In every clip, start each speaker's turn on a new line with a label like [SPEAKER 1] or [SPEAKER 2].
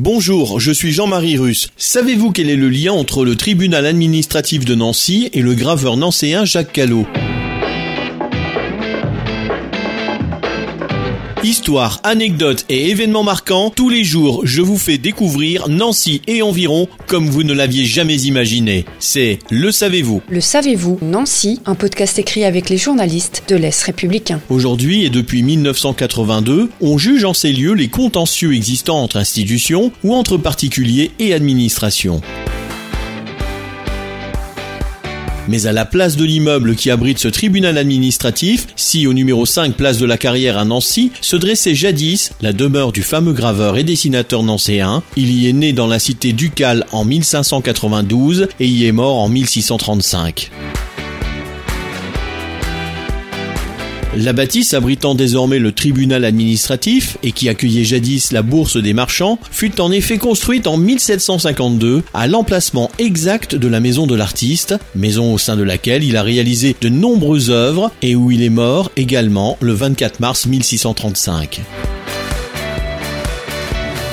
[SPEAKER 1] Bonjour, je suis Jean-Marie Russe. Savez-vous quel est le lien entre le tribunal administratif de Nancy et le graveur nancéen Jacques Callot? Histoire, anecdotes et événements marquants, tous les jours je vous fais découvrir Nancy et environ comme vous ne l'aviez jamais imaginé. C'est Le Savez-vous
[SPEAKER 2] Le savez-vous Nancy, un podcast écrit avec les journalistes de l'Est républicain.
[SPEAKER 1] Aujourd'hui et depuis 1982, on juge en ces lieux les contentieux existants entre institutions ou entre particuliers et administrations. Mais à la place de l'immeuble qui abrite ce tribunal administratif, si au numéro 5 place de la Carrière à Nancy, se dressait jadis la demeure du fameux graveur et dessinateur nancéen. Il y est né dans la cité ducale en 1592 et y est mort en 1635. La bâtisse abritant désormais le tribunal administratif et qui accueillait jadis la bourse des marchands fut en effet construite en 1752 à l'emplacement exact de la maison de l'artiste, maison au sein de laquelle il a réalisé de nombreuses œuvres et où il est mort également le 24 mars 1635.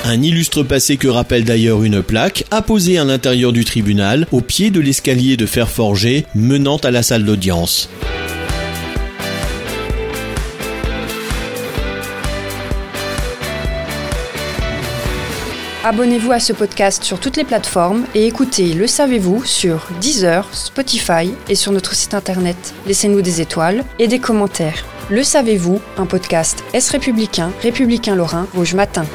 [SPEAKER 1] Un illustre passé que rappelle d'ailleurs une plaque, apposée à l'intérieur du tribunal, au pied de l'escalier de fer forgé menant à la salle d'audience.
[SPEAKER 2] Abonnez-vous à ce podcast sur toutes les plateformes et écoutez Le Savez-vous sur Deezer, Spotify et sur notre site internet. Laissez-nous des étoiles et des commentaires. Le Savez-vous, un podcast Est républicain, républicain lorrain, Rouge Matin.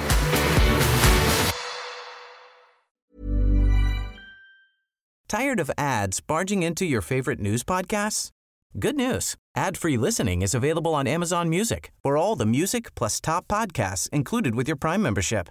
[SPEAKER 3] Tired of ads barging into your favorite news podcasts? Good news. Ad-free listening is available on Amazon Music for all the music plus top podcasts included with your Prime membership.